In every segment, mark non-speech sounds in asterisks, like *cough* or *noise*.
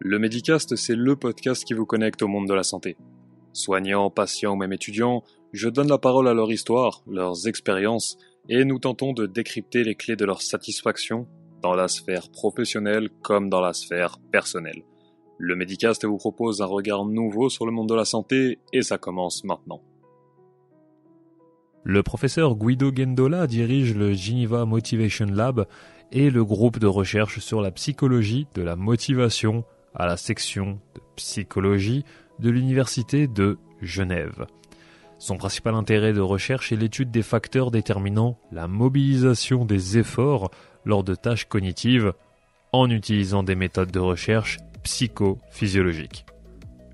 Le Medicast, c'est le podcast qui vous connecte au monde de la santé. Soignants, patients ou même étudiants, je donne la parole à leur histoire, leurs expériences, et nous tentons de décrypter les clés de leur satisfaction dans la sphère professionnelle comme dans la sphère personnelle. Le Medicast vous propose un regard nouveau sur le monde de la santé et ça commence maintenant. Le professeur Guido Gendola dirige le Geneva Motivation Lab et le groupe de recherche sur la psychologie de la motivation à la section de psychologie de l'Université de Genève. Son principal intérêt de recherche est l'étude des facteurs déterminant la mobilisation des efforts lors de tâches cognitives en utilisant des méthodes de recherche psychophysiologiques.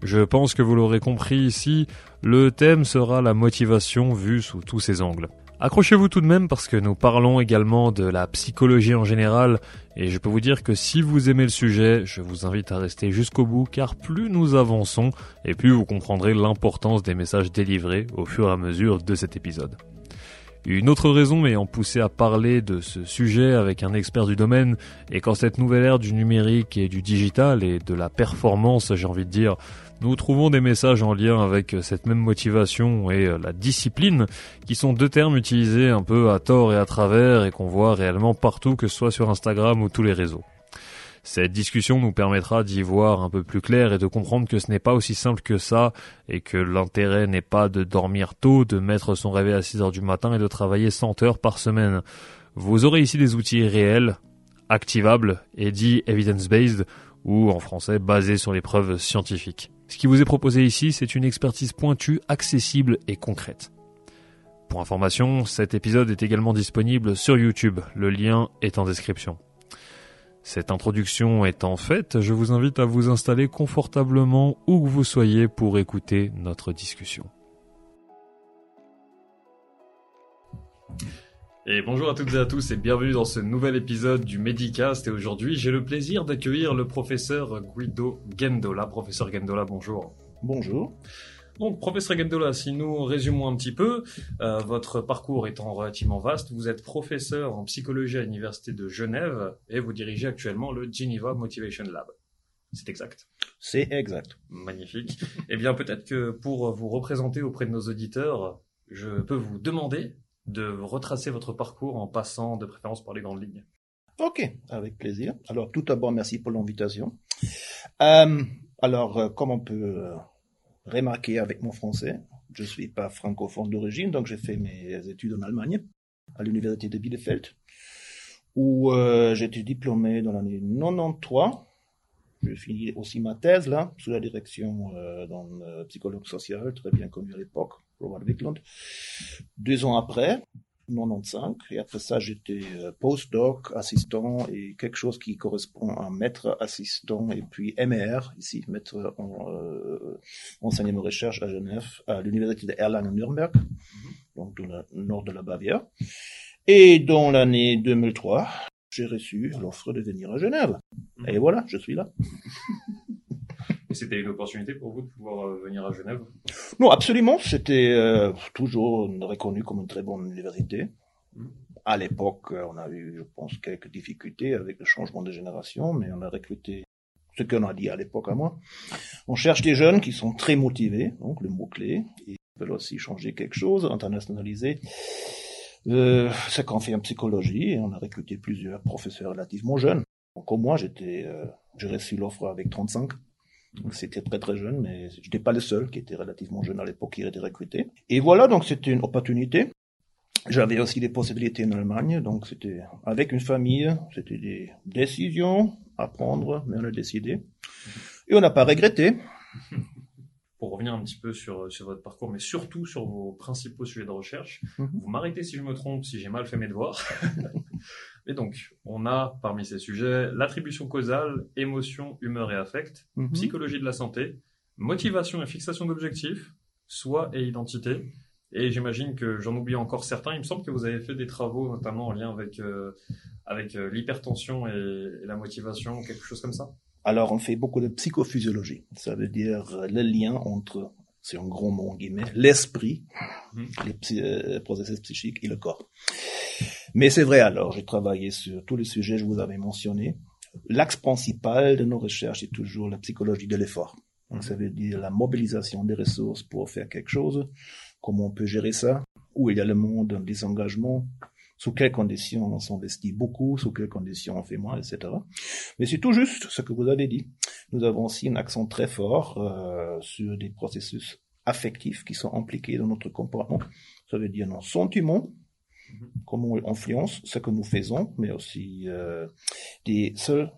Je pense que vous l'aurez compris ici, le thème sera la motivation vue sous tous ses angles. Accrochez-vous tout de même parce que nous parlons également de la psychologie en général et je peux vous dire que si vous aimez le sujet, je vous invite à rester jusqu'au bout car plus nous avançons et plus vous comprendrez l'importance des messages délivrés au fur et à mesure de cet épisode. Une autre raison m'ayant poussé à parler de ce sujet avec un expert du domaine est qu'en cette nouvelle ère du numérique et du digital et de la performance, j'ai envie de dire, nous trouvons des messages en lien avec cette même motivation et la discipline, qui sont deux termes utilisés un peu à tort et à travers et qu'on voit réellement partout, que ce soit sur Instagram ou tous les réseaux. Cette discussion nous permettra d'y voir un peu plus clair et de comprendre que ce n'est pas aussi simple que ça et que l'intérêt n'est pas de dormir tôt, de mettre son réveil à 6 heures du matin et de travailler 100 heures par semaine. Vous aurez ici des outils réels, activables et dits evidence-based ou en français basés sur les preuves scientifiques. Ce qui vous est proposé ici, c'est une expertise pointue, accessible et concrète. Pour information, cet épisode est également disponible sur YouTube, le lien est en description. Cette introduction étant faite, je vous invite à vous installer confortablement où que vous soyez pour écouter notre discussion. Et bonjour à toutes et à tous et bienvenue dans ce nouvel épisode du Medicast et aujourd'hui j'ai le plaisir d'accueillir le professeur Guido Gendola. Professeur Gendola, bonjour. Bonjour. Donc, professeur Gendola, si nous résumons un petit peu, euh, votre parcours étant relativement vaste, vous êtes professeur en psychologie à l'Université de Genève et vous dirigez actuellement le Geneva Motivation Lab. C'est exact C'est exact. Magnifique. eh bien, peut-être que pour vous représenter auprès de nos auditeurs, je peux vous demander de retracer votre parcours en passant de préférence par les grandes lignes. Ok, avec plaisir. Alors, tout d'abord, merci pour l'invitation. Euh, alors, euh, comme on peut remarquer avec mon français, je suis pas francophone d'origine, donc j'ai fait mes études en Allemagne, à l'université de Bielefeld, où euh, été diplômé dans l'année 93. J'ai fini aussi ma thèse là, sous la direction euh, d'un euh, psychologue social très bien connu à l'époque, Robert Wickland. Deux ans après, 95, et après ça j'étais euh, postdoc, assistant et quelque chose qui correspond à maître assistant et puis MER, ici maître en euh, enseignement recherche à Genève, à l'université de Erlangen-Nürnberg, donc dans le nord de la Bavière. Et dans l'année 2003, j'ai reçu l'offre de venir à Genève. Et voilà, je suis là. *laughs* Et c'était une opportunité pour vous de pouvoir euh, venir à Genève? Non, absolument. C'était euh, toujours reconnu comme une très bonne université. Mhm. À l'époque, euh, on a eu, je pense, quelques difficultés avec le changement de génération, mais on a recruté ce qu'on a dit à l'époque à moi. On cherche des jeunes qui sont très motivés, donc le mot-clé, et veulent aussi changer quelque chose, internationaliser. Euh, ce qu'on fait en psychologie, et on a recruté plusieurs professeurs relativement jeunes. Donc, comme moi, j'étais, euh, j'ai reçu l'offre avec 35. C'était très très jeune, mais je n'étais pas le seul qui était relativement jeune à l'époque qui été recruté. Et voilà, donc c'était une opportunité. J'avais aussi des possibilités en Allemagne, donc c'était avec une famille, c'était des décisions à prendre, mais on a décidé. Et on n'a pas regretté. *laughs* Pour revenir un petit peu sur, sur votre parcours, mais surtout sur vos principaux sujets de recherche, Mhm. vous m'arrêtez si je me trompe, si j'ai mal fait mes devoirs. *laughs* et donc, on a parmi ces sujets l'attribution causale, émotion, humeur et affect, Mhm. psychologie de la santé, motivation et fixation d'objectifs, soi et identité. Et j'imagine que j'en oublie encore certains. Il me semble que vous avez fait des travaux, notamment en lien avec, euh, avec euh, l'hypertension et, et la motivation, quelque chose comme ça? Alors on fait beaucoup de psychophysiologie. Ça veut dire le lien entre, c'est un gros mot en guillemets, l'esprit, Mhm. les psy- euh, processus psychiques et le corps. Mais c'est vrai alors, j'ai travaillé sur tous les sujets que je vous avais mentionnés. l'axe principal de nos recherches est toujours la psychologie de l'effort. Donc, ça veut dire la mobilisation des ressources pour faire quelque chose, comment on peut gérer ça, où il y a le monde des engagements, sous quelles conditions on s'investit beaucoup, sous quelles conditions on fait moins, etc. Mais c'est tout juste ce que vous avez dit. Nous avons aussi un accent très fort euh, sur des processus affectifs qui sont impliqués dans notre comportement. Ça veut dire nos sentiments, comment on influence ce que nous faisons, mais aussi euh, des seuls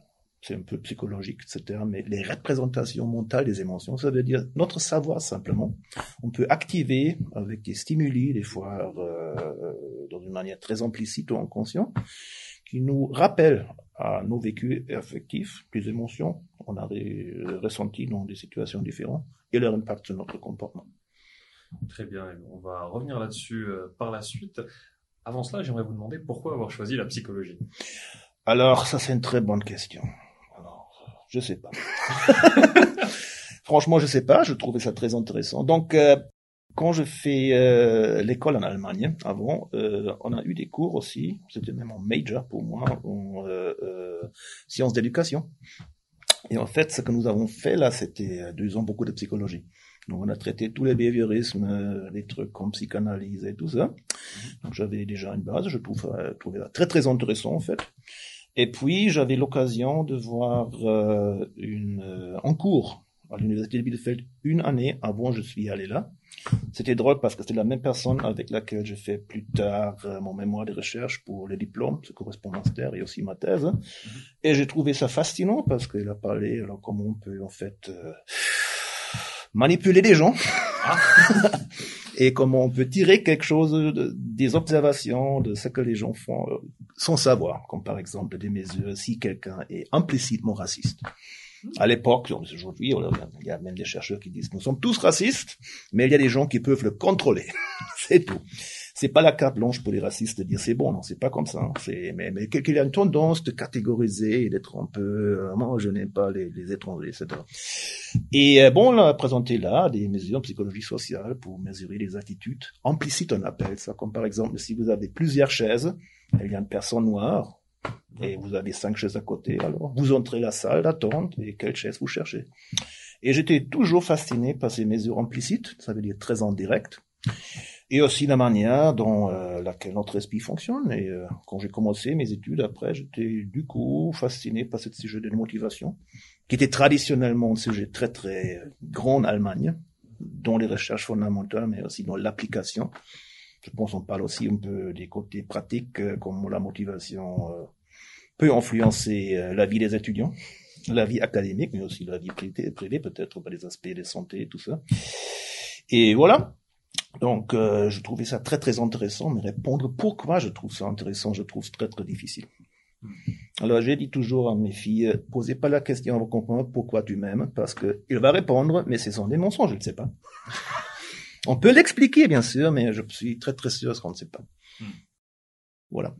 c'est un peu psychologique, etc. Mais les représentations mentales des émotions, ça veut dire notre savoir simplement. On peut activer avec des stimuli, des fois euh, dans une manière très implicite ou inconsciente, qui nous rappellent à nos vécus affectifs, des émotions qu'on a ressenties dans des situations différentes et leur impact sur notre comportement. Très bien, on va revenir là-dessus euh, par la suite. Avant cela, j'aimerais vous demander pourquoi avoir choisi la psychologie? Alors, ça c'est une très bonne question. Je sais pas. *laughs* Franchement, je sais pas. Je trouvais ça très intéressant. Donc, euh, quand je fais euh, l'école en Allemagne, avant, euh, on a eu des cours aussi. C'était même en major pour moi, en sciences d'éducation. Et en fait, ce que nous avons fait là, c'était deux ans beaucoup de psychologie. Donc, on a traité tous les behaviorismes, les trucs comme psychanalyse et tout ça. Donc, j'avais déjà une base. Je trouvais, trouvais ça très très intéressant en fait. Et puis, j'avais l'occasion de voir euh, une, euh, en cours à l'université de Bielefeld une année avant je suis allé là. C'était drôle parce que c'était la même personne avec laquelle j'ai fait plus tard euh, mon mémoire de recherche pour le diplôme, ce correspondance et aussi ma thèse. Mm-hmm. Et j'ai trouvé ça fascinant parce qu'il a parlé alors comment on peut en fait euh, manipuler des gens. Ah. *laughs* et comment on peut tirer quelque chose de, des observations de ce que les gens font euh, sans savoir, comme par exemple des mesures si quelqu'un est implicitement raciste. À l'époque, aujourd'hui, il y a même des chercheurs qui disent nous sommes tous racistes, mais il y a des gens qui peuvent le contrôler. *laughs* c'est tout c'est pas la carte blanche pour les racistes de dire c'est bon, non, c'est pas comme ça. Hein. C'est mais, mais qu'il y a une tendance de catégoriser et d'être un peu euh, je n'aime pas les, les, étrangers, etc. Et euh, bon, on a présenté là des mesures en psychologie sociale pour mesurer les attitudes implicites, on appelle ça, comme par exemple si vous avez plusieurs chaises, il y a une personne noire et vous avez cinq chaises à côté, alors vous entrez la salle d'attente et quelle chaise vous cherchez. Et j'étais toujours fasciné par ces mesures implicites, ça veut dire très en direct et aussi la manière dont euh, laquelle notre esprit fonctionne. Et euh, quand j'ai commencé mes études après, j'étais du coup fasciné par ce sujet de motivation, qui était traditionnellement un sujet très très grand en Allemagne, dont les recherches fondamentales, mais aussi dans l'application. Je pense qu'on parle aussi un peu des côtés pratiques, euh, comme la motivation euh, peut influencer la vie des étudiants, la vie académique, mais aussi la vie privée, privée peut-être par les aspects de santé et tout ça. Et voilà. Donc, euh, je trouvais ça très très intéressant, mais répondre pourquoi je trouve ça intéressant, je trouve très très difficile. Alors, j'ai dit toujours à mes filles, posez pas la question à comprendre pourquoi tu m'aimes, parce que il va répondre, mais ce sont des mensonges, je ne sais pas. *laughs* On peut l'expliquer, bien sûr, mais je suis très très sûr qu'on ne sait pas. Voilà.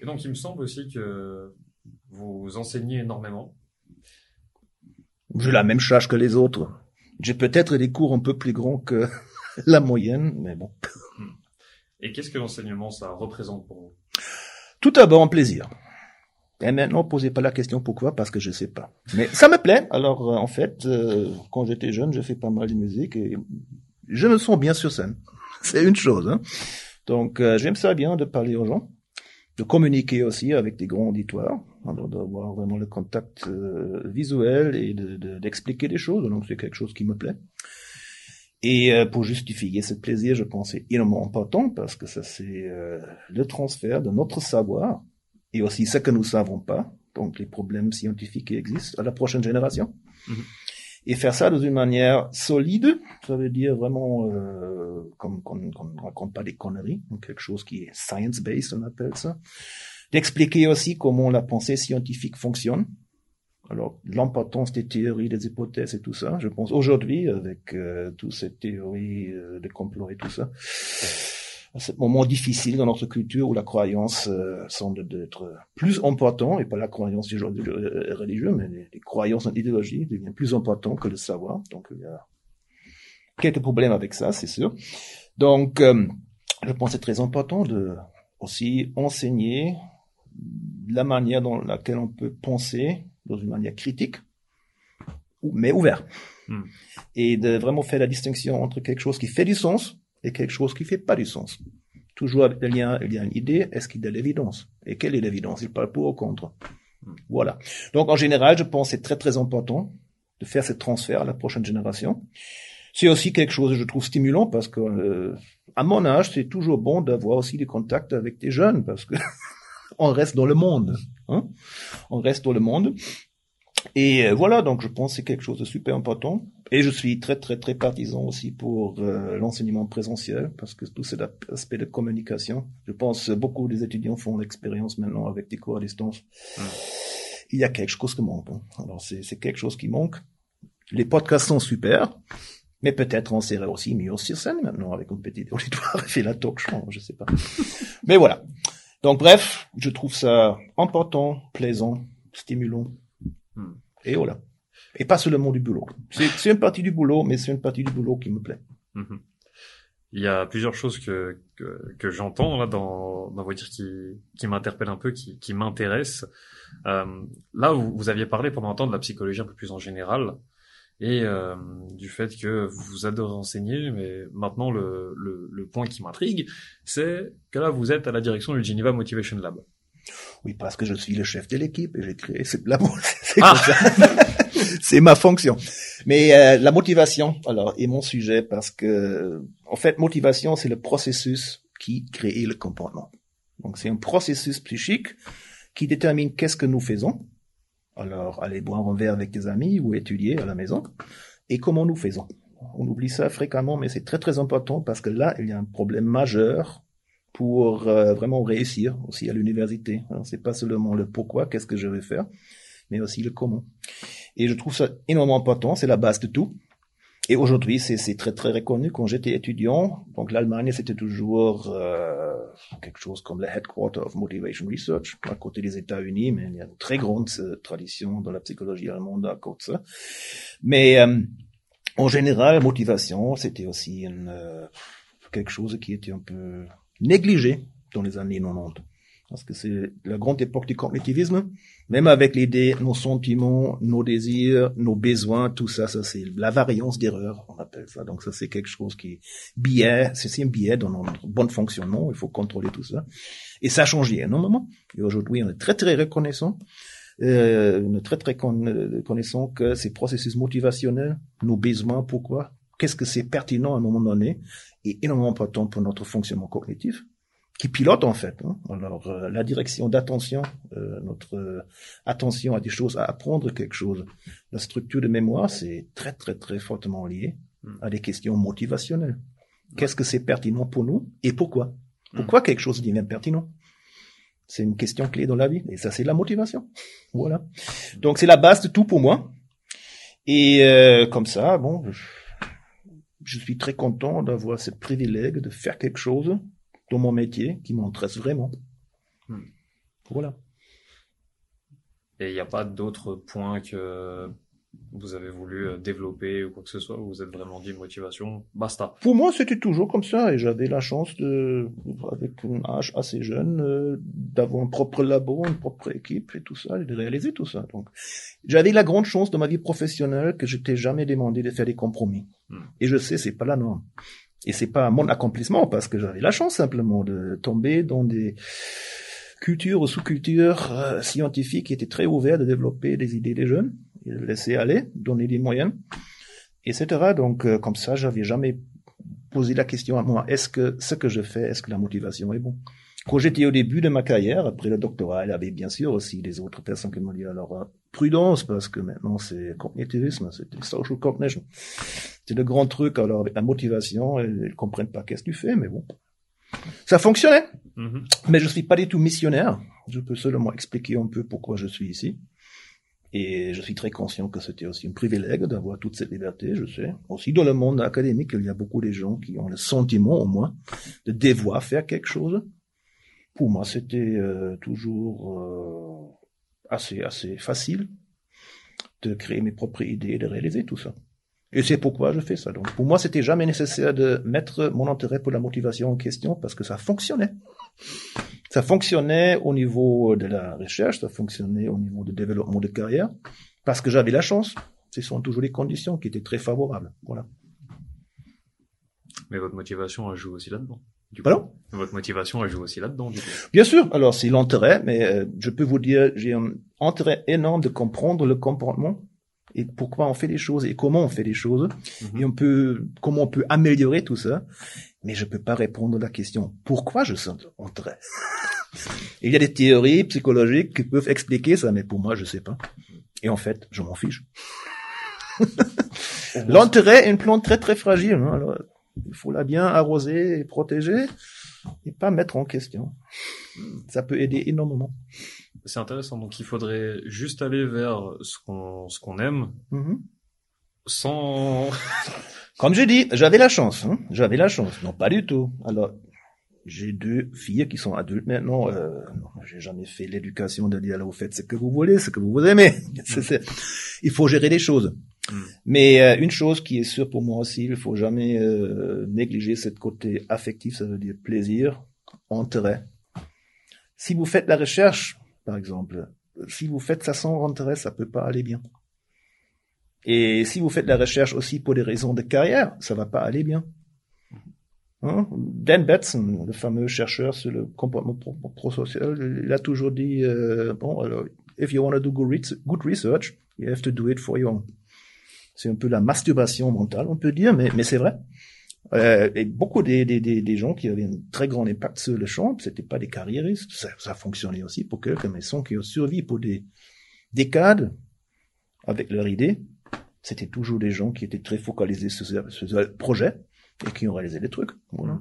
Et donc, il me semble aussi que vous enseignez énormément. J'ai la même charge que les autres. J'ai peut-être des cours un peu plus grands que *laughs* la moyenne, mais bon. Hmm. Et qu'est-ce que l'enseignement, ça représente pour vous? Tout d'abord un plaisir. Et maintenant, posez pas la question pourquoi, parce que je sais pas. Mais ça me plaît. Alors, euh, en fait, euh, quand j'étais jeune, j'ai fait pas mal de musique et je me sens bien sur scène. *laughs* C'est une chose. Hein. Donc, euh, j'aime ça bien de parler aux gens de communiquer aussi avec des grands auditoires, d'avoir vraiment le contact euh, visuel et d'expliquer de, des choses. Donc c'est quelque chose qui me plaît. Et euh, pour justifier ce plaisir, je pense c'est énormément important parce que ça c'est euh, le transfert de notre savoir et aussi ce que nous savons pas, donc les problèmes scientifiques qui existent à la prochaine génération. Mm-hmm. Et faire ça de une manière solide, ça veut dire vraiment qu'on ne raconte pas des conneries, quelque chose qui est science-based, on appelle ça. D'expliquer aussi comment la pensée scientifique fonctionne. Alors, l'importance des théories, des hypothèses et tout ça, je pense aujourd'hui, avec euh, toutes ces théories euh, de complot et tout ça, à ce moment difficile dans notre culture où la croyance euh, semble être plus important, et pas la croyance euh, religieuse, mais les, croyances en idéologie deviennent plus importantes que le savoir. Donc il y a quelques problèmes avec ça, c'est sûr. Donc euh, je pense que c'est très important de aussi enseigner la manière dans laquelle on peut penser dans une manière critique, mais ouvert. Hmm. Et de vraiment faire la distinction entre quelque chose qui fait du sens et quelque chose qui fait pas du sens. Toujours il y a, il y a une idée, est-ce qu'il y a de l'évidence? Et quelle est l'évidence? Il parle pour ou contre. Hmm. Voilà. Donc en général, je pense que c'est très très important de faire ce transfert à la prochaine génération. C'est aussi quelque chose que je trouve stimulant parce que euh, à mon âge, c'est toujours bon d'avoir aussi des contacts avec des jeunes parce que *laughs* on reste dans le monde. Hein on reste dans le monde. Et euh, voilà, donc je pense que c'est quelque chose de super important. Et je suis très très très partisan aussi pour euh, l'enseignement présentiel parce que tout cet aspect de communication, je pense beaucoup des étudiants font l'expérience maintenant avec des cours à distance. Il y a quelque chose qui manque. Hein. Alors c'est quelque chose qui manque. Les podcasts sont super, mais peut-être on serait aussi mieux sur scène maintenant avec une petite auditoire *laughs* et la talk show, je sais pas. mais voilà. Donc bref, je trouve ça important, plaisant, stimulant. Hmm. Et voilà. Et pas seulement du boulot. C'est une partie du boulot, mais c'est une partie du boulot qui me plaît. Hmm. Il y a plusieurs choses que que, que j'entends là dans dans vos dires qui qui m'interpellent un peu, qui qui m'intéressent. Euh, là, vous, vous aviez parlé pendant un temps de la psychologie un peu plus en général et euh, du fait que vous adorez enseigner, mais maintenant le, le, le point qui m'intrigue, c'est que là vous êtes à la direction du Geneva Motivation Lab. Oui, parce que je suis le chef de l'équipe et j'ai créé ce. *laughs* C'est ah. *laughs* c'est ma fonction. Mais euh, la motivation, alors, est mon sujet parce que, en fait, motivation, c'est le processus qui crée le comportement. Donc, c'est un processus psychique qui détermine qu'est-ce que nous faisons alors, aller boire un verre avec des amis ou étudier à la maison. Et comment nous faisons? On oublie ça fréquemment, mais c'est très très important parce que là, il y a un problème majeur pour euh, vraiment réussir aussi à l'université. C'est pas seulement le pourquoi, qu'est-ce que je vais faire, mais aussi le comment. Et je trouve ça énormément important, c'est la base de tout. Et aujourd'hui, c'est très très reconnu. Quand j'étais étudiant, donc l'Allemagne, c'était toujours euh, quelque chose comme le headquarter of motivation research à côté des États-Unis, mais il y a une très grande euh, tradition dans la psychologie allemande à côté. Mais euh, en général, motivation, c'était aussi une, euh, quelque chose qui était un peu négligé dans les années 90 parce que c'est la grande époque du cognitivisme. Même avec l'idée, nos sentiments, nos désirs, nos besoins, tout ça, ça c'est la variance d'erreur, on appelle ça. Donc ça c'est quelque chose qui est biais, c'est un biais dans notre bon fonctionnement, il faut contrôler tout ça. Et ça a changé énormément. Et aujourd'hui, on est très très reconnaissant, euh, on est très très reconnaissant que ces processus motivationnels, nos besoins, pourquoi, qu'est-ce que c'est pertinent à un moment donné, est énormément important pour notre fonctionnement cognitif qui pilote en fait. Hein. Alors euh, la direction d'attention, euh, notre euh, attention à des choses, à apprendre quelque chose, la structure de mémoire, c'est très très très fortement lié hmm. à des questions motivationnelles. Qu'est-ce que c'est pertinent pour nous et pourquoi? Hmm. Pourquoi quelque chose devient pertinent? C'est une question clé dans la vie et ça c'est la motivation. Voilà. Donc c'est la base de tout pour moi. Et comme ça, bon, je suis très content d'avoir ce privilège de faire quelque chose dans mon métier qui m'intéresse vraiment. Hmm. Voilà. Et il n'y a pas d'autres points que vous avez voulu euh, développer ou quoi que ce soit, vous vous êtes vraiment dit motivation, basta. Pour moi, c'était toujours comme ça et j'avais la chance de, avec un âge assez jeune, euh, d'avoir un propre labo, une propre équipe et tout ça, et de réaliser tout ça. Donc, j'avais la grande chance dans ma vie professionnelle que je t'ai jamais demandé de faire des compromis. Hmm. Et je sais, c'est pas la norme. Et c'est pas mon accomplissement parce que j'avais la chance simplement de tomber dans des cultures ou sous-cultures euh, scientifiques qui étaient très ouvertes de développer des idées des jeunes, et de laisser aller, donner des moyens, etc. Donc euh, comme ça, j'avais jamais posé la question à moi est-ce que ce que je fais, est-ce que la motivation est bon? Quand j'étais au début de ma carrière, après le doctorat, il y avait bien sûr aussi des autres personnes qui m'ont dit alors euh, prudence parce que maintenant c'est cognitivisme, c'est social cognition. C'est le grand truc alors avec la motivation, ils, ils comprennent pas qu'est-ce que tu fais, mais bon. Ça fonctionnait. Mm-hmm. Mais je suis pas du tout missionnaire. Je peux seulement expliquer un peu pourquoi je suis ici. Et je suis très conscient que c'était aussi un privilège d'avoir toute cette liberté, je sais. Aussi dans le monde académique, il y a beaucoup de gens qui ont le sentiment, au moins, de devoir faire quelque chose pour moi, c'était euh, toujours euh, assez assez facile de créer mes propres idées et de réaliser tout ça. Et c'est pourquoi je fais ça. Donc pour moi, c'était jamais nécessaire de mettre mon intérêt pour la motivation en question parce que ça fonctionnait. Ça fonctionnait au niveau de la recherche, ça fonctionnait au niveau du développement de carrière, parce que j'avais la chance. Ce sont toujours les conditions qui étaient très favorables. Voilà. Mais votre motivation, elle joue aussi là-dedans. Du coup. Pardon Votre motivation, elle joue aussi là-dedans, du coup. Bien sûr. Alors, c'est l'intérêt, mais euh, je peux vous dire, j'ai un intérêt énorme de comprendre le comportement et pourquoi on fait les choses et comment on fait les choses Mhm. et on peut comment on peut améliorer tout ça. Mais je peux pas répondre à la question pourquoi je sens intérêt. *laughs* il y a des théories psychologiques qui peuvent expliquer ça, mais pour moi, je sais pas. Et en fait, je m'en fiche. *laughs* L'intérêt est une plante très très fragile. hein. Alors, il faut la bien arroser et protéger et pas mettre en question. Ça peut aider énormément. C'est intéressant. Donc, il faudrait juste aller vers ce qu'on, ce qu'on aime, Mhm. sans, *laughs* Comme j'ai dit, j'avais la chance. Hein j'avais la chance. Non, pas du tout. Alors, j'ai deux filles qui sont adultes maintenant. Euh, non, j'ai jamais fait l'éducation de dire, alors, vous faites ce que vous voulez, ce que vous aimez. *laughs* Il faut gérer les choses. Mm. Mais euh, une chose qui est sûre pour moi aussi, il faut jamais euh, négliger ce côté affectif, ça veut dire plaisir, intérêt. Si vous faites la recherche, par exemple, si vous faites ça sans intérêt, ça peut pas aller bien. Et si vous faites la recherche aussi pour des raisons de carrière, ça va pas aller bien. Hein? Dan Batson, le fameux chercheur sur le comportement pro- pro- prosocial, il a toujours dit euh, bon, alors, if you want to do good research, you have to do it for your own. C'est un peu la masturbation mentale, on peut dire, mais, mais c'est vrai. Euh, et beaucoup des, des, des, des gens qui avaient un très grand impact sur le champ, c'était pas des carriéristes. Ça, ça fonctionnait aussi pour quelques maisons qui ont survécu pour des décades avec leur idée. C'était toujours des gens qui étaient très focalisés sur ce, projet et qui ont réalisé des trucs. Voilà.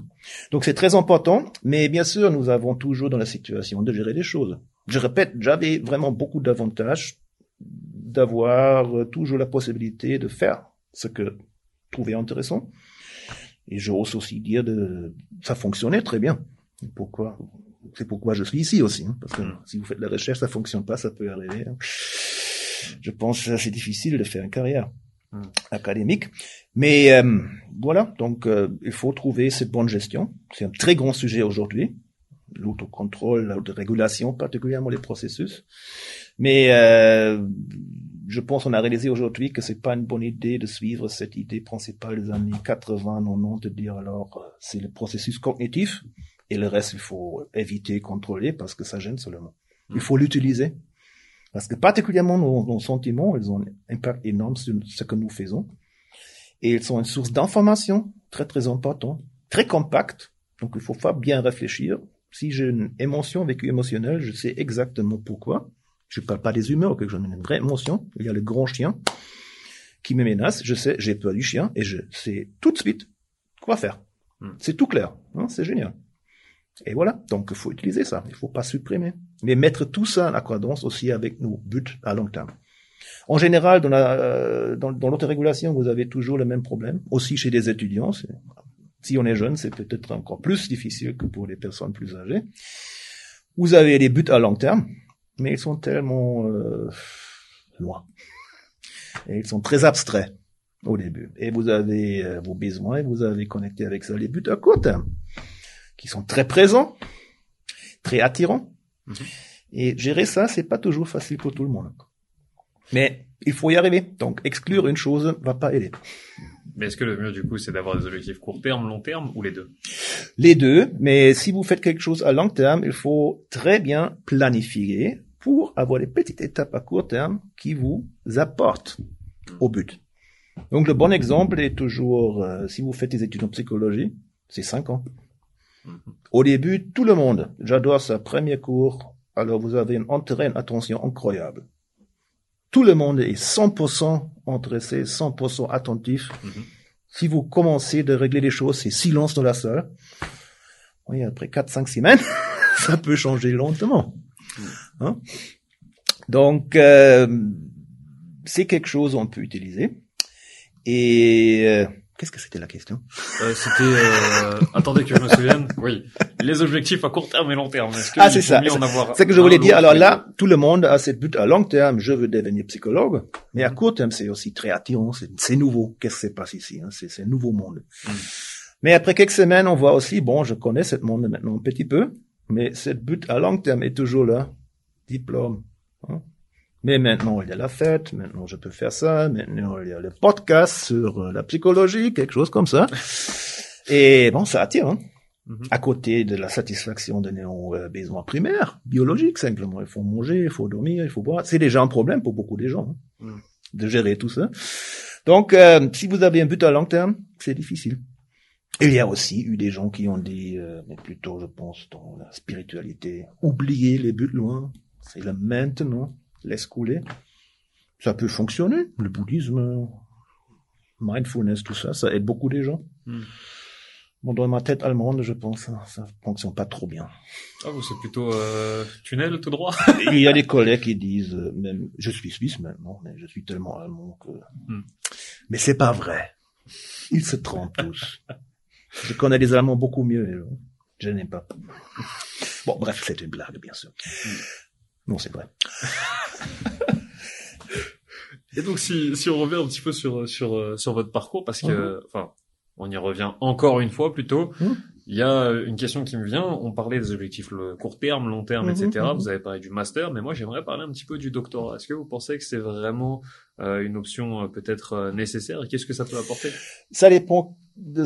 Donc c'est très important, mais bien sûr, nous avons toujours dans la situation de gérer les choses. Je répète, j'avais vraiment beaucoup d'avantages d'avoir euh, toujours la possibilité de faire ce que trouvais intéressant. Et j'ose aussi dire de, ça fonctionnait très bien. Pourquoi? C'est pourquoi je suis ici aussi, hein, parce que Mm. si vous faites de la recherche, ça fonctionne pas, ça peut arriver. hein. Je pense que c'est difficile de faire une carrière Mm. académique. Mais euh, voilà, donc euh, il faut trouver cette bonne gestion. C'est un très grand sujet aujourd'hui, l'autocontrôle, l'autorégulation, particulièrement les processus. Mais euh, je pense qu'on a réalisé aujourd'hui que c'est pas une bonne idée de suivre cette idée principale des années 80, 90, de dire alors euh, c'est le processus cognitif et le reste il faut éviter, contrôler parce que ça gêne seulement. Il faut l'utiliser parce que particulièrement nos, nos sentiments, ils ont un impact énorme sur ce que nous faisons et ils sont une source d'information très très importante, très compacte. Donc il faut pas bien réfléchir. Si j'ai une émotion, un vécu émotionnel, je sais exactement pourquoi. Je parle pas des humeurs, quelque chose, mais une vraie émotion. Il y a le grand chien qui me menace. Je sais, j'ai peur du chien et je sais tout de suite quoi faire. Hmm. C'est tout clair. Hein, c'est génial. Et voilà. Donc, il faut utiliser ça. Il faut pas supprimer. Mais mettre tout ça en accordance aussi avec nos buts à long terme. En général, dans la, euh, dans, dans l'autorégulation, vous avez toujours le même problème. Aussi chez des étudiants. c'est- Si on est jeune, c'est peut-être encore plus difficile que pour les personnes plus âgées. Vous avez des buts à long terme, mais ils sont tellement euh, loin. Et ils sont très abstraits au début. Et vous avez euh, vos besoins et vous avez connecté avec ça les buts à court terme, qui sont très présents, très attirants. Mhm. Et gérer ça, c'est pas toujours facile pour tout le monde. Mais il faut y arriver. Donc exclure une chose va pas aider. Mais est-ce que le mieux, du coup, c'est d'avoir des objectifs court terme, long terme, ou les deux? Les deux, mais si vous faites quelque chose à long terme, il faut très bien planifier pour avoir des petites étapes à court terme qui vous apportent au but. Donc le bon exemple est toujours, euh, si vous faites des études en psychologie, c'est cinq ans. Mhm. Au début, tout le monde, j'adore ça, premier cours, alors vous avez une attention incroyable. Tout le monde est 100% intéressé, 100% attentif. Mhm. Si vous commencez de régler les choses, c'est silence dans la salle. Oui, après 4, 5 semaines, *laughs* ça peut changer lentement. Hein? Donc, euh, c'est quelque chose qu'on peut utiliser. Et euh, qu'est-ce que c'était la question? Euh, c'était, euh, attendez que je me souvienne. Oui. Les objectifs à court terme et long terme. Que Ah, c'est ça. C'est ce que je voulais dire. Alors là, tout le monde a cette but à long terme. Je veux devenir psychologue. Mais à court terme, c'est aussi très attirant. C'est nouveau. Qu'est-ce qui se passe ici hein? C'est c'est un nouveau monde. Mm. Mais après quelques semaines, on voit aussi, bon, je connais ce monde maintenant un petit peu. Mais cette but à long terme est toujours là. Diplôme. hein? Mais maintenant, il y a la fête, maintenant je peux faire ça, maintenant il y a le podcast sur euh, la psychologie, quelque chose comme ça. Et bon, ça attire, hein. Mhm. À côté de la satisfaction de nos euh, besoins primaires, biologiques simplement. Il faut manger, il faut dormir, il faut boire. C'est déjà un problème pour beaucoup de gens, hein, Mhm. de gérer tout ça. Donc, euh, si vous avez un but à long terme, c'est difficile. Il y a aussi eu des gens qui ont dit, euh, mais plutôt, je pense, dans la spiritualité, oublier les buts loin. C'est le maintenant, laisse couler. Ça peut fonctionner. Le bouddhisme, mindfulness, tout ça, ça aide beaucoup des gens. Hmm. Bon, dans ma tête allemande, je pense, ça, ça fonctionne pas trop bien. Ah, vous, c'est plutôt euh, tunnel tout droit. *laughs* Il y a des collègues qui disent, euh, même, je suis suisse maintenant, mais je suis tellement allemand que, Hmm. mais c'est pas vrai. Ils se trompent tous. Je connais des Allemands beaucoup mieux. et Je n'aime pas. Bon, bref, c'est une blague, bien sûr. Non, c'est vrai. *laughs* Et donc, si, si on revient un petit peu sur, sur, euh, sur votre parcours, parce que, enfin, on y revient encore une fois plutôt, Mhm. il y a une question qui me vient. On parlait des objectifs le court terme, long terme, Mhm, etc. mhm. Vous avez parlé du master, mais moi, j'aimerais parler un petit peu du doctorat. Est-ce que vous pensez que c'est vraiment euh, une option euh, peut-être euh, nécessaire? Et qu'est-ce que ça peut apporter? Ça dépend de,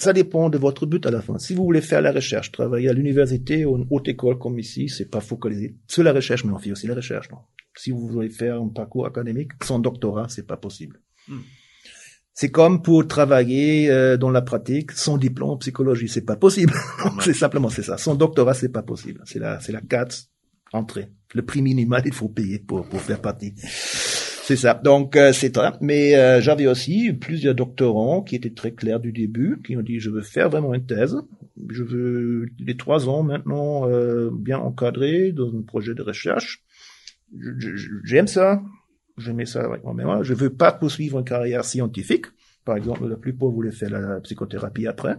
ça dépend de votre but à la fin. Si vous voulez faire la recherche, travailler à l'université ou une haute école comme ici, c'est pas focalisé sur la recherche, mais on fait aussi la recherche, non. Si vous voulez faire un parcours académique sans doctorat, c'est pas possible. Hmm. C'est comme pour travailler euh, dans la pratique sans diplôme en psychologie, c'est pas possible. *laughs* c'est simplement c'est ça. Sans doctorat, c'est pas possible. C'est la c'est la carte entrée. Le prix minimal, il faut payer pour pour faire partie. C'est ça. Donc euh, c'est ça. Mais euh, j'avais aussi plusieurs doctorants qui étaient très clairs du début, qui ont dit je veux faire vraiment une thèse, je veux les trois ans maintenant euh, bien encadrés dans un projet de recherche. Je- je- J'aime ça, j'aimais ça avec mon mémoire. Je veux pas poursuivre une carrière scientifique. Par exemple, la plupart voulaient faire la psychothérapie après.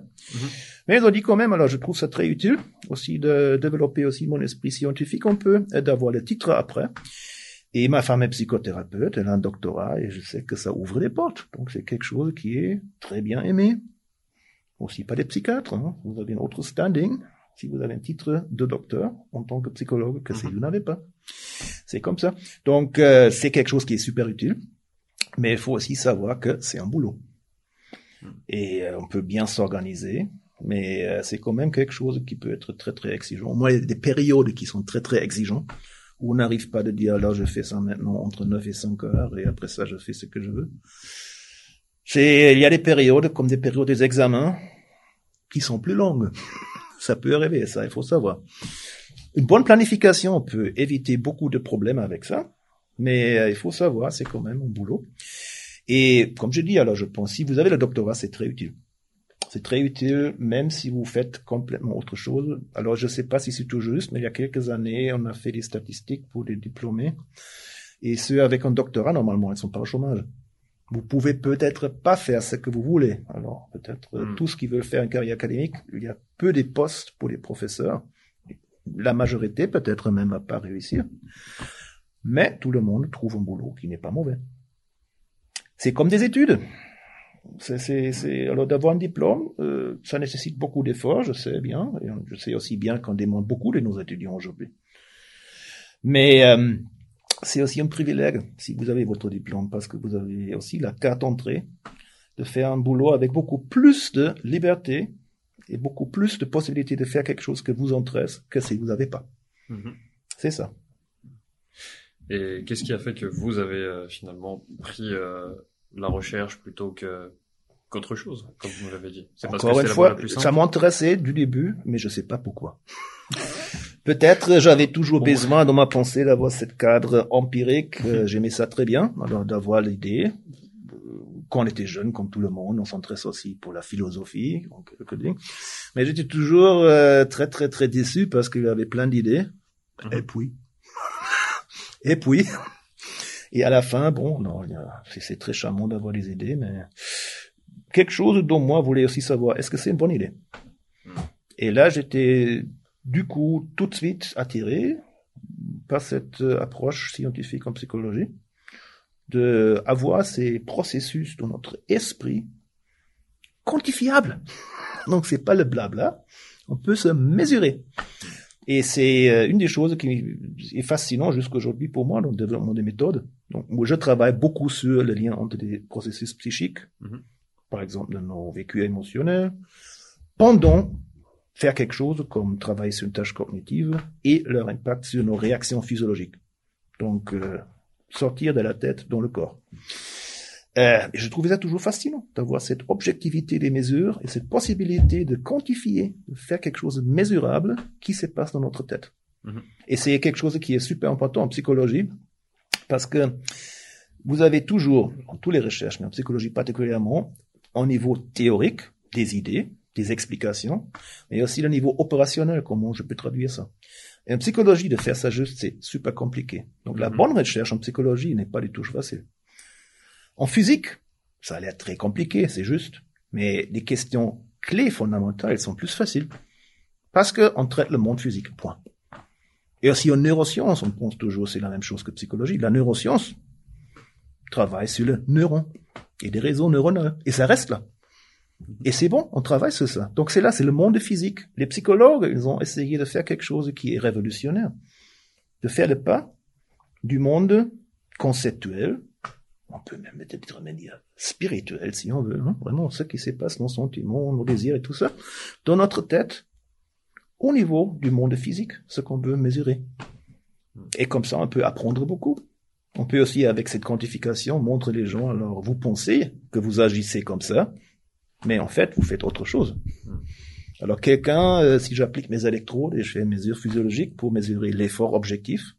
Mais ils ont dit quand même, alors je trouve ça très utile aussi de développer aussi mon esprit scientifique un peu et d'avoir le titre après. Et ma femme est psychothérapeute, elle a un doctorat et je sais que ça ouvre des portes. Donc c'est quelque chose qui est très bien aimé. Aussi pas des psychiatres, hein. vous avez un autre standing si vous avez un titre de docteur en tant que psychologue que si Mhm. vous n'avez pas. C'est comme ça. Donc euh, c'est quelque chose qui est super utile, mais il faut aussi savoir que c'est un boulot. Et euh, on peut bien s'organiser, mais euh, c'est quand même quelque chose qui peut être très très exigeant. Moi, il y a des périodes qui sont très très exigeantes où on n'arrive pas de dire là je fais ça maintenant entre 9 et 5 heures et après ça je fais ce que je veux. Il y a des périodes comme des périodes des examens qui sont plus longues. *laughs* ça peut arriver, ça il faut savoir. Une bonne planification peut éviter beaucoup de problèmes avec ça, mais euh, il faut savoir c'est quand même un boulot. Et comme je dis, alors je pense, si vous avez le doctorat, c'est très utile. C'est très utile, même si vous faites complètement autre chose. Alors je ne sais pas si c'est tout juste, mais il y a quelques années, on a fait des statistiques pour des diplômés. Et ceux avec un doctorat, normalement, ils sont pas au chômage. Vous pouvez peut-être pas faire ce que vous voulez. Alors peut-être euh, Hmm. tous qui veulent faire une carrière académique, il y a peu des postes pour les professeurs. La majorité peut-être même à pas réussir. Mais tout le monde trouve un boulot qui n'est pas mauvais. C'est comme des études. C'est, alors d'avoir un diplôme, euh, ça nécessite beaucoup d'efforts, je sais bien, et je sais aussi bien qu'on demande beaucoup de nos étudiants aujourd'hui. Mais euh, c'est aussi un privilège si vous avez votre diplôme, parce que vous avez aussi la carte d'entrée de faire un boulot avec beaucoup plus de liberté et beaucoup plus de possibilités de faire quelque chose que vous intéresse que si vous n'avez pas. Mhm. C'est ça. Et qu'est-ce qui a fait que vous avez euh, finalement pris euh, la recherche plutôt que qu'autre chose, comme vous l'avez dit C'est parce Encore que une fois, la plus ça m'intéressait du début, mais je sais pas pourquoi. *laughs* Peut-être j'avais toujours Bon. besoin dans ma pensée d'avoir cette cadre empirique. euh, J'aimais ça très bien, alors d'avoir l'idée. Euh, Quand on était jeune, comme tout le monde, on s'intéresse aussi pour la philosophie, le coding. Mais j'étais toujours euh, très très très déçu parce qu'il y avait plein d'idées. Mhm. Et puis, *laughs* et puis, et à la fin, bon, non, c'est très charmant d'avoir des idées, mais quelque chose dont moi voulais aussi savoir, est-ce que c'est une bonne idée? Mhm. Et là, j'étais du coup tout de suite attiré par cette euh, approche scientifique en psychologie, de avoir ces processus dans notre esprit quantifiables. Donc c'est pas le blabla, On peut se mesurer. Et c'est euh, une des choses qui est fascinante jusqu'aujourd'hui pour moi dans le développement des méthodes. Donc, moi, je travaille beaucoup sur le lien entre des processus psychiques, Mhm. par exemple dans nos vécus émotionnels, pendant faire quelque chose comme travailler sur une tâche cognitive et leur impact sur nos réactions physiologiques. Donc, euh, sortir de la tête dans le corps. Euh, je trouvais ça toujours fascinant d'avoir cette objectivité des mesures et cette possibilité de quantifier, de faire quelque chose de mesurable qui se passe dans notre tête. Mhm. Et c'est quelque chose qui est super important en psychologie parce que vous avez toujours, dans toutes les recherches, mais en psychologie particulièrement, au niveau théorique, des idées, des explications, mais aussi le niveau opérationnel, comment je peux traduire ça. Et en psychologie, de faire ça juste, c'est super compliqué. Donc la Mhm. bonne recherche en psychologie n'est pas du tout facile. En physique, ça a l'air très compliqué, c'est juste. Mais les questions clés fondamentales, sont plus faciles. Parce que on traite le monde physique, point. Et aussi en neurosciences, on pense toujours c'est la même chose que psychologie. La neuroscience travaille sur le neuron et des réseaux neuronaux. Et ça reste là. Et c'est bon, on travaille sur ça. Donc c'est là, c'est le monde physique. Les psychologues, ils ont essayé de faire quelque chose qui est révolutionnaire. De faire le pas du monde conceptuel, on peut même peut-être même dire si on veut, hein, vraiment ce qui se passe, nos sentiments, nos désirs et tout ça, dans notre tête, au niveau du monde physique, ce qu'on veut mesurer. Et comme ça, on peut apprendre beaucoup. On peut aussi, avec cette quantification, montrer les gens, alors vous pensez que vous agissez comme ça, mais en fait, vous faites autre chose. Alors quelqu'un, euh, si j'applique mes électrodes et je fais une mesure physiologique pour mesurer l'effort objectif,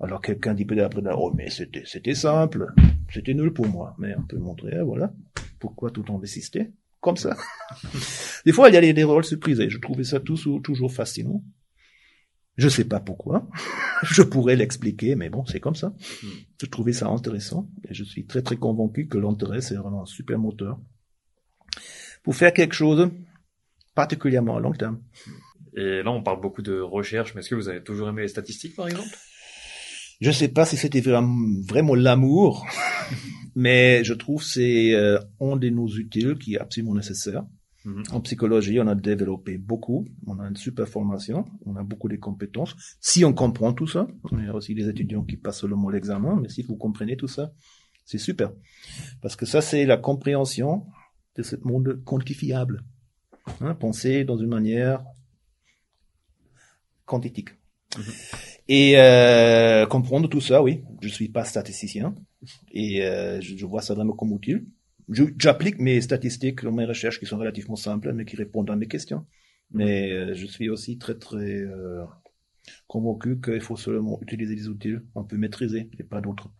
alors quelqu'un dit peut-être oh mais c'était simple, c'était nul pour moi, mais on peut montrer, ah, voilà, pourquoi tout en insister comme ça. *laughs* des fois, il y a des, des rôles surprises et je trouvais ça toujours, toujours fascinant. Je sais pas pourquoi. *laughs* je pourrais l'expliquer, mais bon, c'est comme ça. Je trouvais ça intéressant et je suis très très convaincu que l'intérêt c'est vraiment un super moteur pour faire quelque chose particulièrement à long terme. Et là, on parle beaucoup de recherche, mais est-ce que vous avez toujours aimé les statistiques, par exemple? Je sais pas si c'était vraiment, l'amour, *laughs* mais je trouve c'est euh, un de nos utiles qui est absolument nécessaire. Mhm. En psychologie, on a développé beaucoup, on a une super formation, on a beaucoup de compétences. Si on comprend tout ça, il y a aussi des étudiants qui passent seulement l'examen, mais si vous comprenez tout ça, c'est super. Parce que ça, c'est la compréhension de ce monde quantifiable. Hein, penser dans une manière quantitique. Et euh, comprendre tout ça, oui, je suis pas statisticien et euh, je, je vois ça vraiment comme utile. J'applique mes statistiques dans mes recherches qui sont relativement simples, mais qui répondent à mes questions. Mais euh, je suis aussi très très euh, convaincu qu'il faut seulement utiliser des outils qu'on peut maîtriser et pas d'autres.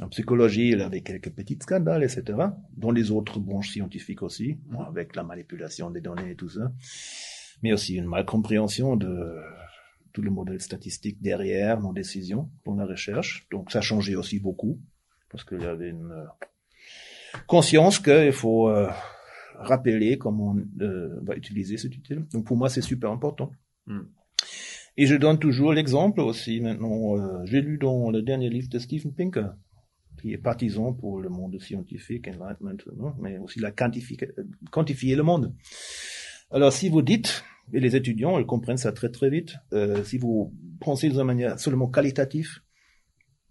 En psychologie, il y avait quelques petits scandales, etc. Dans les autres branches scientifiques aussi, bon, avec la manipulation des données et tout ça. Mais aussi une malcompréhension de tout le modèle statistique derrière nos décisions dans la recherche. Donc ça a changé aussi beaucoup, parce qu'il y avait une euh, conscience qu'il faut euh, rappeler comment on euh, va utiliser cet outil. Donc pour moi, c'est super important. Mm. Et je donne toujours l'exemple aussi maintenant. euh, J'ai lu dans le dernier livre de Steven Pinker, qui est partisan pour le monde scientifique, enlightenment, mais aussi la quantifier, quantifier le monde. Alors si vous dites, et les étudiants, ils comprennent ça très très vite, euh, si vous pensez de manière seulement qualitative,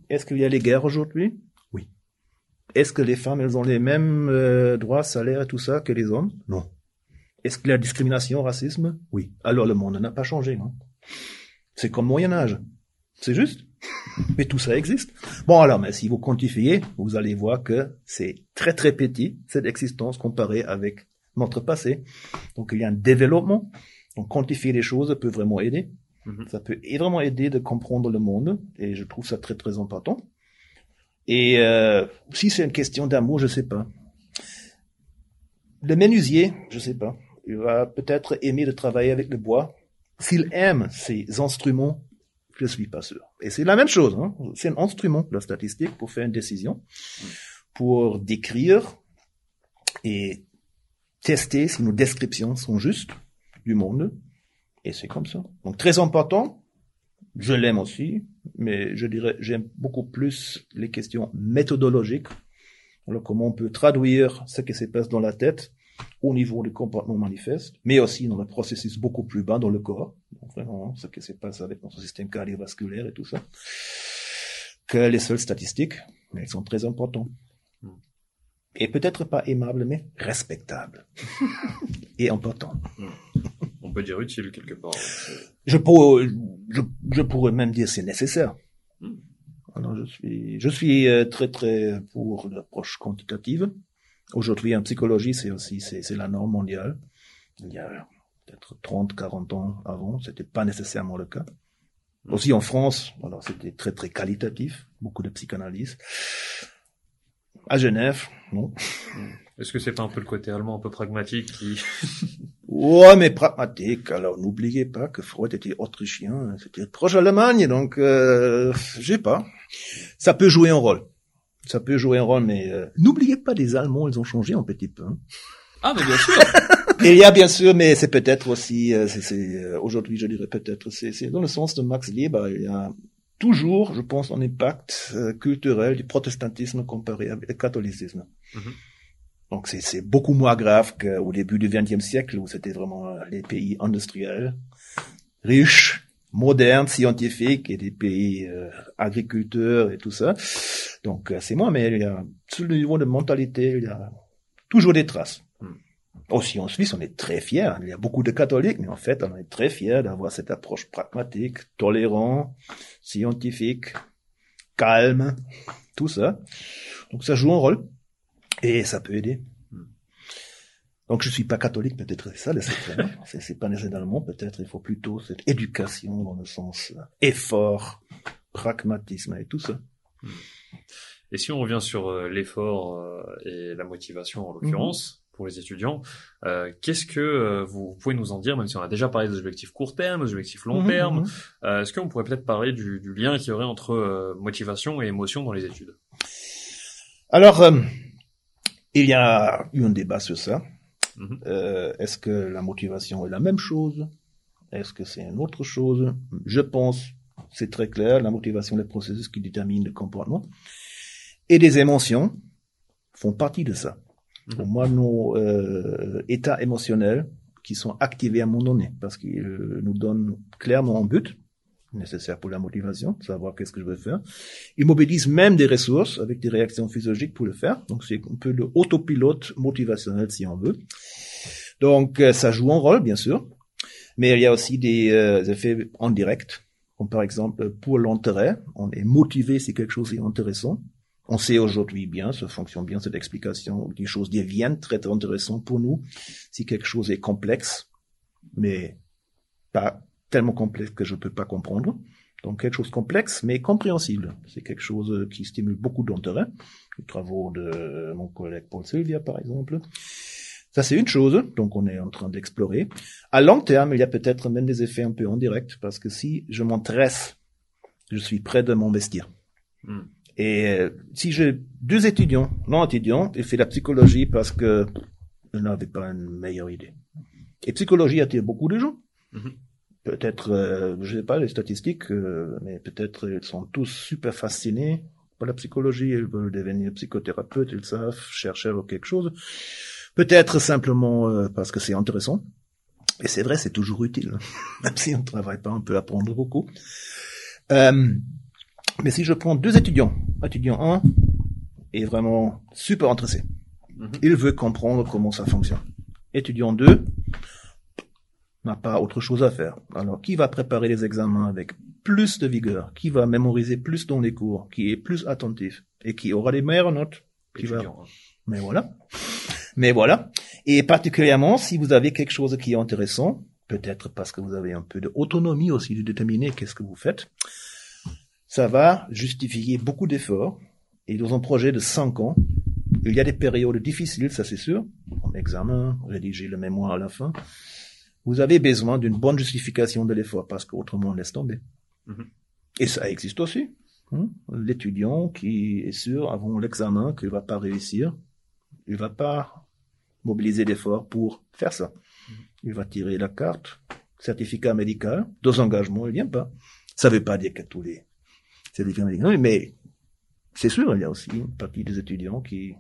est-ce qu'il y a les guerres aujourd'hui? Oui. Est-ce que les femmes, elles ont les mêmes euh, droits, salaires et tout ça que les hommes? Non. Est-ce qu'il y a discrimination, racisme? Oui. Alors le monde n'a pas changé, non C'est comme Moyen Âge. C'est juste. *laughs* Mais tout ça existe. Bon alors, mais si vous quantifiez, vous allez voir que c'est très très petit, cette existence comparée avec notre passé. Donc il y a un développement. Donc quantifier les choses peut vraiment aider. Mhm. Ça peut vraiment aider de comprendre le monde et je trouve ça très très important. Et euh, si c'est une question d'amour, je sais pas. Le menuisier, je sais pas. Il va peut-être aimer de travailler avec le bois. S'il aime ces instruments, je suis pas sûr. Et c'est la même chose. Hein. C'est un instrument, la statistique, pour faire une décision, pour décrire et tester si nos descriptions sont justes du monde. Et c'est comme ça. Donc très important. Je l'aime aussi, mais je dirais j'aime beaucoup plus les questions méthodologiques. Alors comment on peut traduire ce qui se passe dans la tête au niveau du comportement manifeste, mais aussi dans le processus beaucoup plus bas dans le corps, vraiment ce qui se passe avec notre système cardiovasculaire et tout ça, que les seules statistiques, mais elles sont très importantes. Hmm. Et peut-être pas aimables, mais respectables. *laughs* et importantes. Hmm. On peut dire utile quelque part. Je, pourrais, je, pourrais même dire c'est nécessaire. Hmm. Alors je suis, je suis euh, très très pour l'approche quantitative. Aujourd'hui, en psychologie, c'est aussi c'est la norme mondiale. Il y a peut-être 30, 40 ans avant, c'était pas nécessairement le cas. Aussi en France, alors c'était très très qualitatif, beaucoup de psychanalyse. À Genève, non. Est-ce que c'est pas un peu le côté allemand un peu pragmatique qui *laughs* Ouais, mais pragmatique. Alors n'oubliez pas que Freud était autrichien, c'était proche d'Allemagne, donc euh, j'ai pas. Ça peut jouer un rôle ça peut jouer un rôle, mais euh, n'oubliez pas les Allemands, ils ont changé un petit peu. Hein. Ah, mais bien sûr. *laughs* il y a bien sûr, mais c'est peut-être aussi, euh, c'est, euh, aujourd'hui, je dirais peut-être, c'est, dans le sens de Max Weber, il y a toujours, je pense, un impact culturel du protestantisme comparé avec le catholicisme. Mhm. Donc c'est, beaucoup moins grave qu'au début du XXe siècle où c'était vraiment les pays industriels, riches, modernes, scientifiques et des pays agriculteurs et tout ça. Donc euh, c'est moi, mais il y a, sur le niveau de mentalité, il y a toujours des traces. Aussi en Suisse, on est très fiers. Il y a beaucoup de catholiques, mais en fait, on est très fiers d'avoir cette approche pragmatique, tolérant, scientifique, calme, tout ça. Donc ça joue un rôle et ça peut aider. Donc je suis pas catholique, peut-être c'est ça le secret. *laughs* c'est pas nécessairement, peut-être il faut plutôt cette éducation dans le sens effort, pragmatisme et tout ça. Et si on revient sur euh, l'effort euh, et la motivation en l'occurrence mhm. Pour les étudiants, euh, qu'est-ce que vous pouvez nous en dire, même si on a déjà parlé des objectifs court terme, des objectifs long mhm, terme, mhm. est-ce qu'on pourrait peut-être parler du, du lien qu'il y aurait entre motivation et émotion dans les études? Alors, il y a eu un débat sur ça. est-ce que la motivation est la même chose? Est-ce que c'est une autre chose? Je pense c'est très clair, la motivation, les processus qui déterminent le comportement. Et des émotions font partie de ça. Mhm. Pour moi, nos euh, états émotionnels qui sont activés à un moment donné, parce qu'ils nous donnent clairement un but nécessaire pour la motivation, savoir qu'est-ce que je veux faire. Ils mobilisent même des ressources avec des réactions physiologiques pour le faire. Donc c'est un peu le autopilote motivationnel si on veut. Donc euh, ça joue un rôle, bien sûr, mais il y a aussi des euh, effets en direct comme par exemple pour l'intérêt, on est motivé si quelque chose est intéressant. On sait aujourd'hui bien, ça fonctionne bien cette explication, les choses deviennent très intéressantes pour nous si quelque chose est complexe, mais pas tellement complexe que je ne peux pas comprendre. Donc quelque chose complexe mais compréhensible. C'est quelque chose qui stimule beaucoup d'intérêt. Les travaux de mon collègue Paul Sylvia par exemple. Ça, c'est une chose, donc on est en train d'explorer. À long terme, il y a peut-être même des effets un peu indirects, parce que si je m'intéresse, je suis prêt de m'investir. Hmm. Et euh, si j'ai deux étudiants, non étudiants, ils font la psychologie parce que ils n'avaient pas une meilleure idée. Et psychologie attire beaucoup de gens. Hmm. Peut-être, euh, je sais pas les statistiques, euh, mais peut-être ils sont tous super fascinés par la psychologie, ils veulent devenir psychothérapeutes, ils savent chercher quelque chose. Peut-être simplement euh, parce que c'est intéressant. Et c'est vrai, c'est toujours utile. *laughs* Même si on ne travaille pas, on peut apprendre beaucoup. Euh, mais si je prends deux étudiants, étudiant 1 est vraiment super intéressé. Mhm. Il veut comprendre comment ça fonctionne. Étudiant 2 n'a pas autre chose à faire. Alors, qui va préparer les examens avec plus de vigueur, qui va mémoriser plus dans les cours, qui est plus attentif et qui aura les meilleures notes, qui va... Mais voilà. Mais voilà. Et particulièrement, si vous avez quelque chose qui est intéressant, peut-être parce que vous avez un peu d'autonomie aussi de déterminer qu'est-ce que vous faites, ça va justifier beaucoup d'efforts. Et dans un projet de cinq ans, il y a des périodes difficiles, ça c'est sûr, en examen, rédiger le mémoire à la fin. Vous avez besoin d'une bonne justification de l'effort parce qu'autrement on laisse tomber. Mm-hmm. Et ça existe aussi. Hein. L'étudiant qui est sûr avant l'examen qu'il va pas réussir, il va pas mobiliser l'effort pour faire ça. Il va tirer la carte, certificat médical, deux engagements, il vient pas. Ça veut pas dire que tous les certificats médicaux, mais c'est sûr, il y a aussi une partie des étudiants qui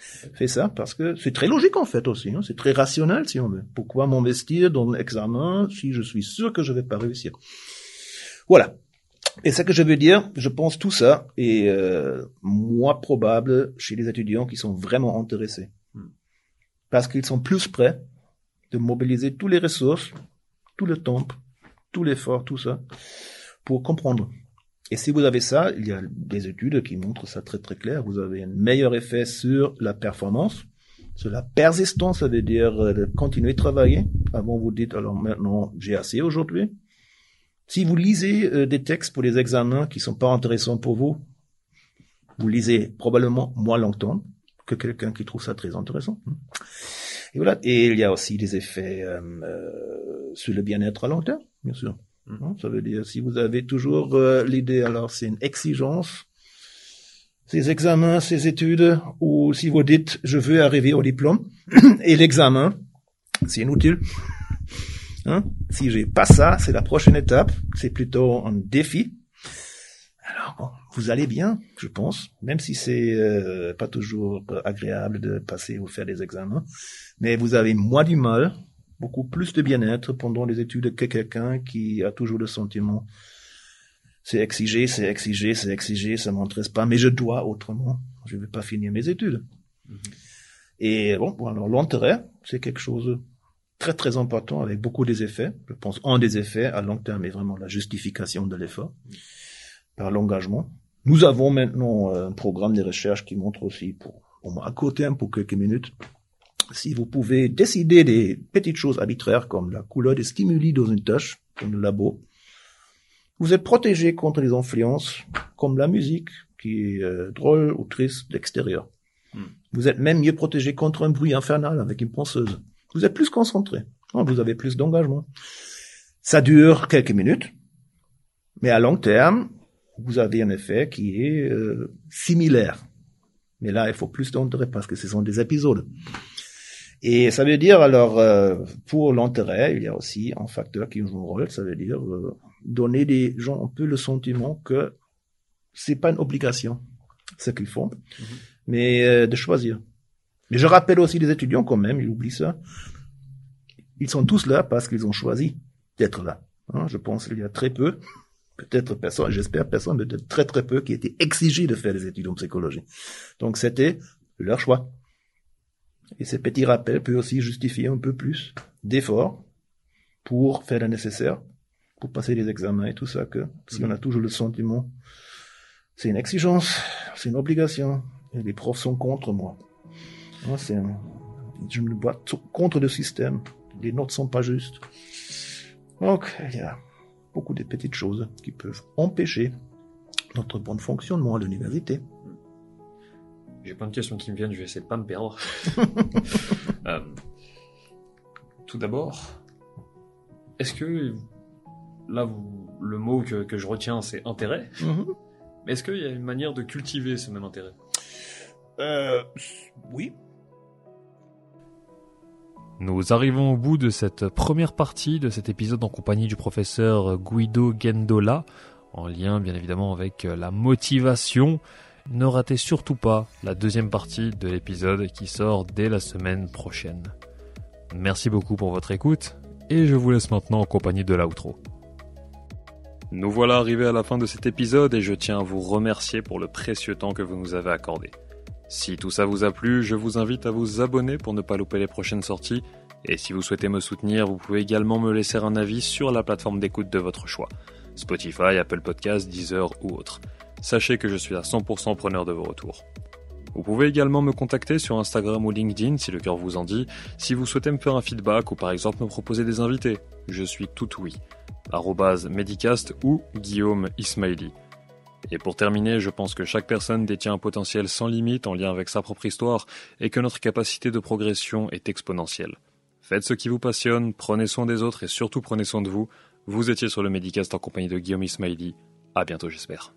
fait ça parce que c'est très logique en fait aussi. Hein. C'est très rationnel si on veut. Pourquoi m'investir dans l'examen si je suis sûr que je vais pas réussir? Voilà. Et ce que je veux dire, je pense tout ça est euh, moins probable chez les étudiants qui sont vraiment intéressés. Hmm. Parce qu'ils sont plus prêts de mobiliser tous les ressources, tout le temps, tout l'effort, tout ça, pour comprendre. Et si vous avez ça, il y a des études qui montrent ça très très clair. Vous avez un meilleur effet sur la performance, sur la persistance, ça veut dire euh, de continuer de travailler. Avant vous dites alors maintenant j'ai assez aujourd'hui. Si vous lisez euh, des textes pour les examens qui sont pas intéressants pour vous, vous lisez probablement moins longtemps que quelqu'un qui trouve ça très intéressant. Et voilà. Et il y a aussi des effets euh, euh, sur le bien-être à long terme, bien sûr. Mm. Ça veut dire si vous avez toujours euh, l'idée, alors c'est une exigence, ces examens, ces études, ou si vous dites je veux arriver au diplôme *clears throat* et l'examen, c'est inutile. Hein? Si j'ai pas ça, c'est la prochaine étape. C'est plutôt un défi. Alors bon, vous allez bien, je pense, même si c'est euh, pas toujours agréable de passer ou faire des examens, mais vous avez moins du mal, beaucoup plus de bien-être pendant les études que quelqu'un qui a toujours le sentiment c'est exigé, c'est exigé, c'est exigé, ça m'intéresse pas, mais je dois autrement, je vais pas finir mes études. Mm-hmm. Et bon, alors l'intérêt, c'est quelque chose très très important avec beaucoup des effets. Je pense un des effets à long terme est vraiment la justification de l'effort par l'engagement. Nous avons maintenant un programme de recherche qui montre aussi, pour, au à côté, pour quelques minutes, si vous pouvez décider des petites choses arbitraires comme la couleur des stimuli dans une tâche, dans le labo, vous êtes protégé contre les influences comme la musique, qui est euh, drôle ou triste d'extérieur. Hmm. Vous êtes même mieux protégé contre un bruit infernal avec une ponceuse. Vous êtes plus concentré. Vous avez plus d'engagement. Ça dure quelques minutes, mais à long terme, vous avez un effet qui est euh, similaire. Mais là, il faut plus d'intérêt parce que ce sont des épisodes. Et ça veut dire, alors, euh, pour l'intérêt, il y a aussi un facteur qui joue un rôle, ça veut dire euh, donner des gens un peu le sentiment que c'est pas une obligation, ce qu'ils font, mhm. mais de choisir. Mais je rappelle aussi les étudiants quand même, ils oublient ça. Ils sont tous là parce qu'ils ont choisi d'être là. Hein, je pense qu'il y a très peu peut-être personne, j'espère personne, mais de très très peu qui étaient exigés de faire des études en psychologie. Donc c'était leur choix. Et ces petits rappels peuvent aussi justifier un peu plus d'efforts pour faire le nécessaire, pour passer les examens et tout ça, que si on a toujours le sentiment, c'est une exigence, c'est une obligation, et les profs sont contre moi. moi c'est je me bats contre le système, les notes sont pas justes. Donc, il y a beaucoup de petites choses qui peuvent empêcher notre bon fonctionnement à l'université. J'ai plein de questions qui me viennent, je vais essayer de pas me perdre. *laughs* Euh, tout d'abord, est-ce que là, vous, le mot que, je retiens, c'est intérêt? Mm-hmm. Mais est-ce qu'il y a une manière de cultiver ce même intérêt? Euh, Oui, nous arrivons au bout de cette première partie de cet épisode en compagnie du professeur Guido Gendola, en lien bien évidemment avec la motivation. Ne ratez surtout pas la deuxième partie de l'épisode qui sort dès la semaine prochaine. Merci beaucoup pour votre écoute et je vous laisse maintenant en compagnie de l'outro. Nous voilà arrivés à la fin de cet épisode et je tiens à vous remercier pour le précieux temps que vous nous avez accordé. Si tout ça vous a plu, je vous invite à vous abonner pour ne pas louper les prochaines sorties. Et si vous souhaitez me soutenir, vous pouvez également me laisser un avis sur la plateforme d'écoute de votre choix. Spotify, Apple Podcasts, Deezer ou autre. Sachez que je suis à 100% preneur de vos retours. Vous pouvez également me contacter sur Instagram ou LinkedIn si le cœur vous en dit, si vous souhaitez me faire un feedback ou par exemple me proposer des invités. Je suis tout oui. Medicast ou Guillaume Ismaili. Et pour terminer, je pense que chaque personne détient un potentiel sans limite en lien avec sa propre histoire et que notre capacité de progression est exponentielle. Faites ce qui vous passionne, prenez soin des autres et surtout prenez soin de vous. Vous étiez sur le Medicast en compagnie de Guillaume Ismaili. À bientôt, j'espère.